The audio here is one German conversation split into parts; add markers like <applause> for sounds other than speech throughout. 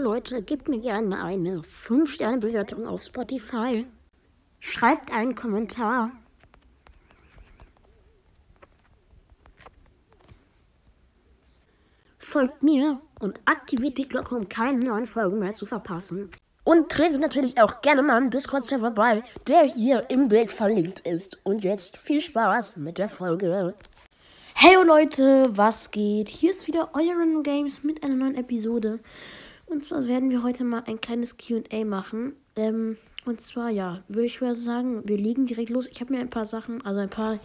Leute, gebt mir gerne eine 5-Sterne-Bewertung auf Spotify. Schreibt einen Kommentar. Folgt mir und aktiviert die Glocke, um keine neuen Folgen mehr zu verpassen. Und tretet natürlich auch gerne mal im Discord-Server bei, der hier im Bild verlinkt ist. Und jetzt viel Spaß mit der Folge. Hey Leute, was geht? Hier ist wieder Random Games mit einer neuen Episode. Und zwar werden wir heute mal ein kleines QA machen. Ähm, und zwar, ja, würde ich mal sagen, wir legen direkt los. Ich habe mir ein paar Sachen, also ein paar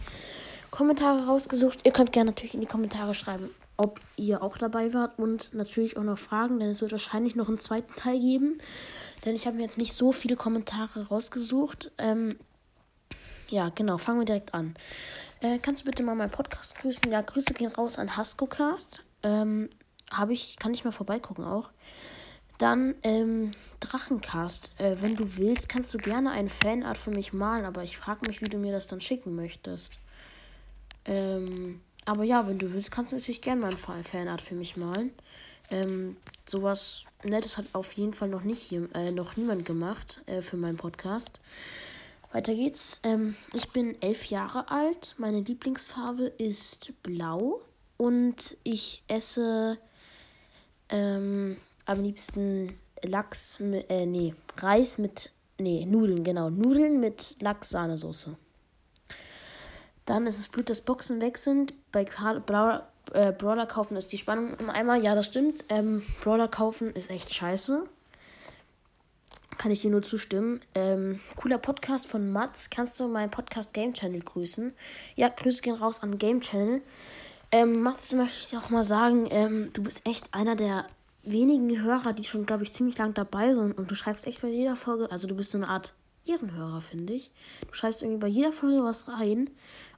Kommentare rausgesucht. Ihr könnt gerne natürlich in die Kommentare schreiben, ob ihr auch dabei wart und natürlich auch noch Fragen, denn es wird wahrscheinlich noch einen zweiten Teil geben. Denn ich habe mir jetzt nicht so viele Kommentare rausgesucht. Ähm, ja, genau, fangen wir direkt an. Äh, kannst du bitte mal meinen Podcast grüßen? Ja, Grüße gehen raus an Haskocast. Ähm, habe ich, kann ich mal vorbeigucken auch. Dann ähm, Drachencast. Äh, wenn du willst, kannst du gerne eine Fanart für mich malen, aber ich frage mich, wie du mir das dann schicken möchtest. Ähm, aber ja, wenn du willst, kannst du natürlich gerne mal eine Fanart für mich malen. Ähm, sowas Nettes hat auf jeden Fall noch nicht äh, noch niemand gemacht äh, für meinen Podcast. Weiter geht's. Ähm, ich bin elf Jahre alt. Meine Lieblingsfarbe ist blau und ich esse ähm, am liebsten Lachs mit, äh, nee, Reis mit, nee, Nudeln, genau, Nudeln mit Lachs-Sahnesoße. Dann ist es Blut, dass Boxen weg sind. Bei Brawler, äh, Brawler kaufen ist die Spannung im Eimer. Ja, das stimmt. Ähm, Brawler kaufen ist echt scheiße. Kann ich dir nur zustimmen. Ähm, cooler Podcast von Mats. Kannst du meinen Podcast Game Channel grüßen? Ja, Grüße gehen raus an Game Channel. Ähm, Mats, möchte ich auch mal sagen, ähm, du bist echt einer der wenigen Hörer, die schon, glaube ich, ziemlich lang dabei sind. Und du schreibst echt bei jeder Folge, also du bist so eine Art Ehrenhörer, finde ich. Du schreibst irgendwie bei jeder Folge was rein.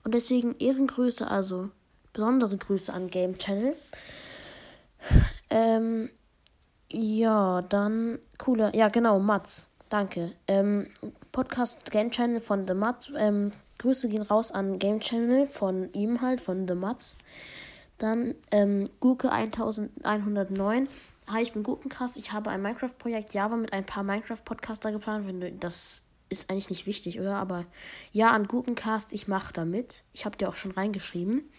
Und deswegen Ehrengrüße, also besondere Grüße an Game Channel. Ähm, ja, dann cooler. Ja, genau, Mats. Danke. Ähm, Podcast Game Channel von The Mats. Ähm, Grüße gehen raus an Game Channel von ihm halt, von The Mats. Dann ähm, Gurke 1109. Hi, ich bin Gurkencast. Ich habe ein Minecraft-Projekt Java mit ein paar Minecraft-Podcaster geplant. Wenn du, das ist eigentlich nicht wichtig, oder? Aber ja, an Gurkencast, ich mache da mit. Ich habe dir auch schon reingeschrieben.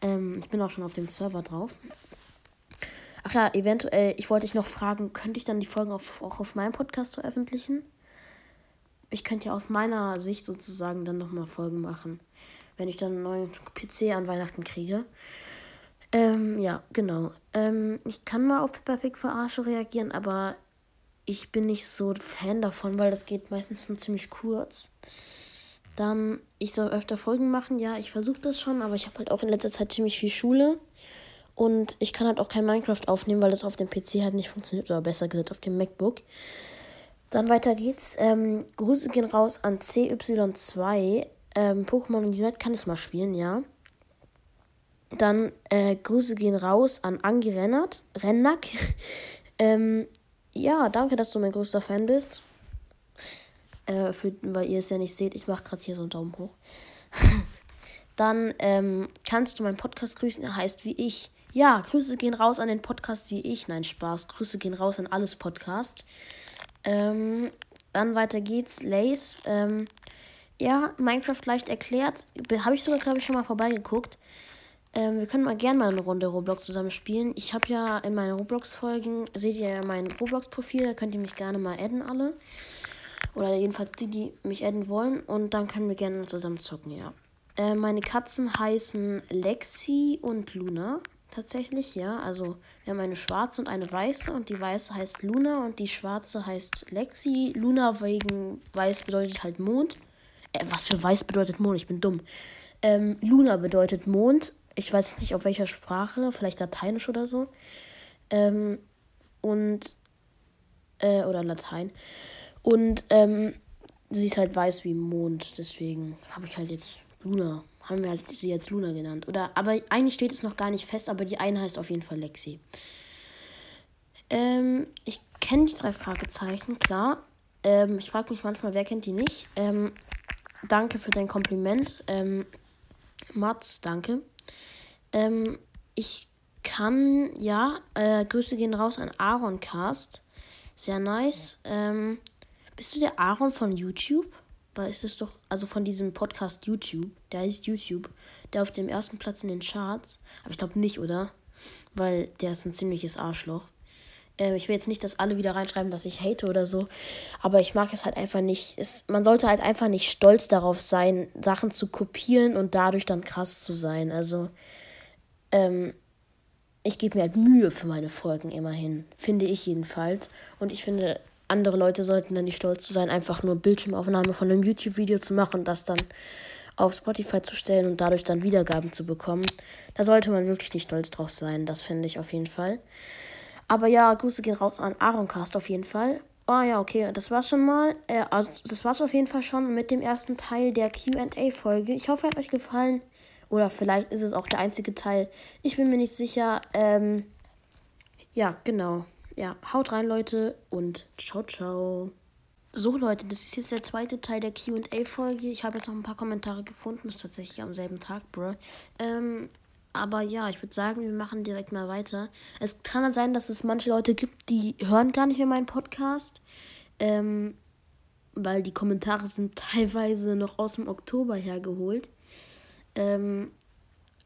Ähm, ich bin auch schon auf dem Server drauf. Ach ja, eventuell, ich wollte dich noch fragen, könnte ich dann die Folgen auf, auch auf meinem Podcast veröffentlichen? Ich könnte ja aus meiner Sicht sozusagen dann nochmal Folgen machen, wenn ich dann einen neuen PC an Weihnachten kriege. Ähm, ja, genau. Ähm, ich kann mal auf Peppa Pig Verarsche reagieren, aber ich bin nicht so Fan davon, weil das geht meistens nur ziemlich kurz. Dann, ich soll öfter Folgen machen. Ja, ich versuche das schon, aber ich habe halt auch in letzter Zeit ziemlich viel Schule. Und ich kann halt auch kein Minecraft aufnehmen, weil das auf dem PC halt nicht funktioniert. Oder besser gesagt auf dem MacBook. Dann weiter geht's. Ähm, Grüße gehen raus an CY2. Ähm, Pokémon Unite kann ich mal spielen, ja. Dann äh, Grüße gehen raus an Angi Rennert, Rennack. <laughs> ähm, ja, danke, dass du mein größter Fan bist. Äh, für, weil ihr es ja nicht seht, ich mache gerade hier so einen Daumen hoch. <laughs> Dann ähm, kannst du meinen Podcast grüßen, er heißt wie ich. Ja, Grüße gehen raus an den Podcast wie ich. Nein, Spaß. Grüße gehen raus an alles Podcast. Ähm, dann weiter geht's. Lace. Ähm, ja, Minecraft leicht erklärt. Habe ich sogar, glaube ich, schon mal vorbeigeguckt. Ähm, wir können mal gerne mal eine Runde Roblox zusammen spielen. Ich habe ja in meinen Roblox-Folgen, seht ihr ja mein Roblox-Profil, da könnt ihr mich gerne mal adden alle. Oder jedenfalls die, die mich adden wollen. Und dann können wir gerne zusammen zocken, ja. Äh, meine Katzen heißen Lexi und Luna. Tatsächlich, ja. Also wir haben eine schwarze und eine weiße. Und die weiße heißt Luna und die schwarze heißt Lexi. Luna wegen weiß bedeutet halt Mond. Äh, was für weiß bedeutet Mond? Ich bin dumm. Ähm, Luna bedeutet Mond ich weiß nicht auf welcher Sprache, vielleicht Lateinisch oder so. Ähm, und, äh, oder Latein. Und, ähm, sie ist halt weiß wie Mond, deswegen habe ich halt jetzt Luna, haben wir halt sie jetzt Luna genannt. Oder, aber eigentlich steht es noch gar nicht fest, aber die eine heißt auf jeden Fall Lexi. Ähm, ich kenne die drei Fragezeichen, klar. Ähm, ich frage mich manchmal, wer kennt die nicht. Ähm, danke für dein Kompliment. Ähm, Mats, danke. Ähm, ich kann, ja, äh, Grüße gehen raus an Aaroncast. Sehr nice. Ähm, bist du der Aaron von YouTube? Weil ist es doch, also von diesem Podcast YouTube, der heißt YouTube, der auf dem ersten Platz in den Charts. Aber ich glaube nicht, oder? Weil der ist ein ziemliches Arschloch. Ähm, ich will jetzt nicht, dass alle wieder reinschreiben, dass ich hate oder so. Aber ich mag es halt einfach nicht. Es, man sollte halt einfach nicht stolz darauf sein, Sachen zu kopieren und dadurch dann krass zu sein. Also, ähm, ich gebe mir halt Mühe für meine Folgen immerhin. Finde ich jedenfalls. Und ich finde, andere Leute sollten dann nicht stolz sein, einfach nur Bildschirmaufnahme von einem YouTube-Video zu machen und das dann auf Spotify zu stellen und dadurch dann Wiedergaben zu bekommen. Da sollte man wirklich nicht stolz drauf sein. Das finde ich auf jeden Fall. Aber ja, Grüße gehen raus an Aaroncast auf jeden Fall. Ah oh, ja, okay, das war's schon mal. Äh, also, das war's auf jeden Fall schon mit dem ersten Teil der QA-Folge. Ich hoffe, er hat euch gefallen. Oder vielleicht ist es auch der einzige Teil. Ich bin mir nicht sicher. Ähm, ja, genau. Ja, haut rein, Leute, und ciao, ciao. So, Leute, das ist jetzt der zweite Teil der QA-Folge. Ich habe jetzt noch ein paar Kommentare gefunden. Das ist tatsächlich am selben Tag, bro. Ähm, aber ja, ich würde sagen, wir machen direkt mal weiter. Es kann dann sein, dass es manche Leute gibt, die hören gar nicht mehr meinen Podcast. Ähm, weil die Kommentare sind <laughs> teilweise noch aus dem Oktober hergeholt. Ähm,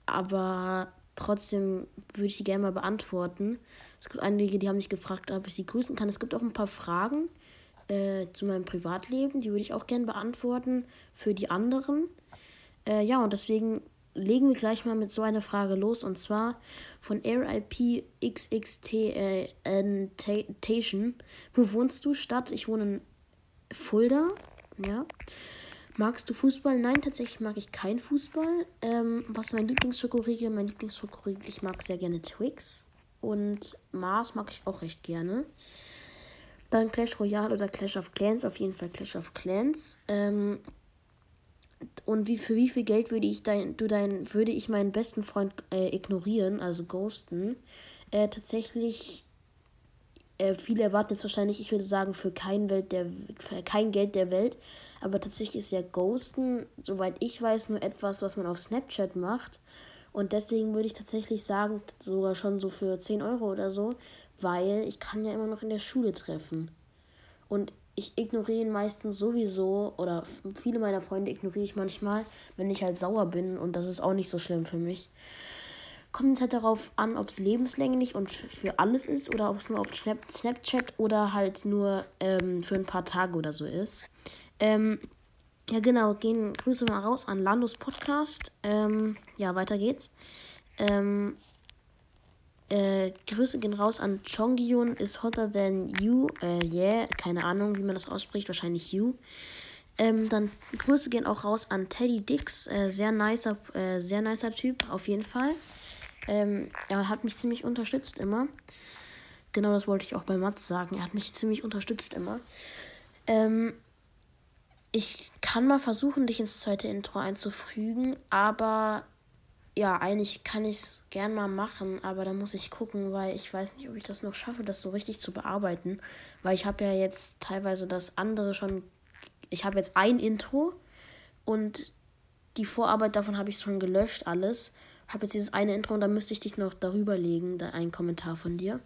aber trotzdem würde ich die gerne mal beantworten. Es gibt einige, die haben mich gefragt, ob ich sie grüßen kann. Es gibt auch ein paar Fragen äh, zu meinem Privatleben, die würde ich auch gerne beantworten für die anderen. Äh, ja, und deswegen legen wir gleich mal mit so einer Frage los und zwar von RIP XXTN Wo wohnst du? Stadt? Ich wohne in Fulda. Ja. Magst du Fußball? Nein, tatsächlich mag ich keinen Fußball. Ähm, was ist mein Lieblingsschokoriegel? Mein Lieblingsschokoriegel, ich mag sehr gerne Twix. Und Mars mag ich auch recht gerne. Dann Clash Royale oder Clash of Clans, auf jeden Fall Clash of Clans. Ähm, und wie, für wie viel Geld würde ich dein, du dein, würde ich meinen besten Freund äh, ignorieren, also ghosten? Äh, tatsächlich äh, viele erwarten jetzt wahrscheinlich, ich würde sagen, für kein, Welt der, kein Geld der Welt. Aber tatsächlich ist ja Ghosten, soweit ich weiß, nur etwas, was man auf Snapchat macht. Und deswegen würde ich tatsächlich sagen, sogar schon so für 10 Euro oder so, weil ich kann ja immer noch in der Schule treffen. Und ich ignoriere ihn meistens sowieso, oder viele meiner Freunde ignoriere ich manchmal, wenn ich halt sauer bin. Und das ist auch nicht so schlimm für mich kommt es halt darauf an, ob es lebenslänglich und für alles ist oder ob es nur auf Snapchat oder halt nur ähm, für ein paar Tage oder so ist. Ähm, ja, genau, gehen Grüße mal raus an Landos Podcast. Ähm, ja, weiter geht's. Ähm, äh, Grüße gehen raus an Chongyun is hotter than you. Äh, yeah, keine Ahnung, wie man das ausspricht, wahrscheinlich you. Ähm, dann Grüße gehen auch raus an Teddy Dix, äh, sehr nicer, äh, sehr nicer Typ, auf jeden Fall. Ähm, er hat mich ziemlich unterstützt immer. Genau das wollte ich auch bei Mats sagen. Er hat mich ziemlich unterstützt immer. Ähm, ich kann mal versuchen, dich ins zweite Intro einzufügen, aber ja, eigentlich kann ich es gern mal machen, aber da muss ich gucken, weil ich weiß nicht, ob ich das noch schaffe, das so richtig zu bearbeiten. Weil ich habe ja jetzt teilweise das andere schon. Ich habe jetzt ein Intro und die Vorarbeit davon habe ich schon gelöscht, alles habe jetzt dieses eine Intro und dann müsste ich dich noch darüber legen, da einen Kommentar von dir.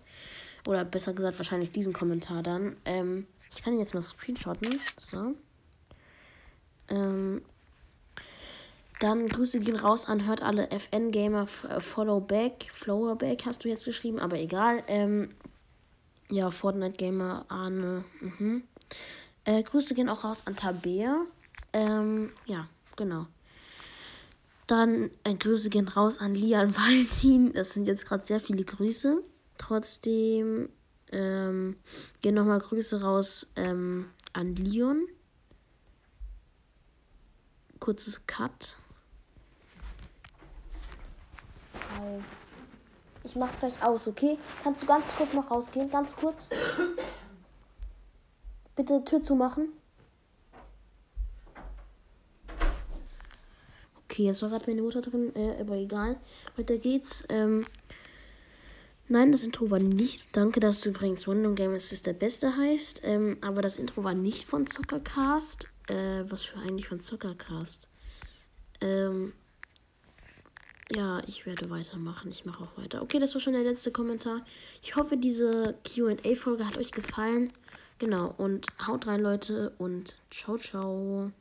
Oder besser gesagt, wahrscheinlich diesen Kommentar dann. Ähm, ich kann jetzt mal screenshotten. So. Ähm, dann Grüße gehen raus an hört alle FN Gamer äh, Follow Back. Flower Back hast du jetzt geschrieben, aber egal. Ähm, ja, Fortnite Gamer Arne. Mhm. Äh, Grüße gehen auch raus an Tabea. Ähm, ja, genau. Dann äh, Grüße gehen raus an Lian <laughs> Valentin. Das sind jetzt gerade sehr viele Grüße. Trotzdem ähm, gehen nochmal Grüße raus ähm, an Leon. Kurzes Cut. Hi. Ich mach gleich aus, okay? Kannst du ganz kurz noch rausgehen? Ganz kurz. Bitte Tür zumachen. Okay, jetzt war gerade meine Mutter drin, äh, aber egal. Weiter geht's. Ähm, nein, das Intro war nicht. Danke, dass du übrigens Random Game ist der Beste heißt. Ähm, aber das Intro war nicht von Zuckercast. Äh, was für eigentlich von Zuckercast? Ähm, ja, ich werde weitermachen. Ich mache auch weiter. Okay, das war schon der letzte Kommentar. Ich hoffe, diese QA-Folge hat euch gefallen. Genau, und haut rein, Leute, und ciao, ciao.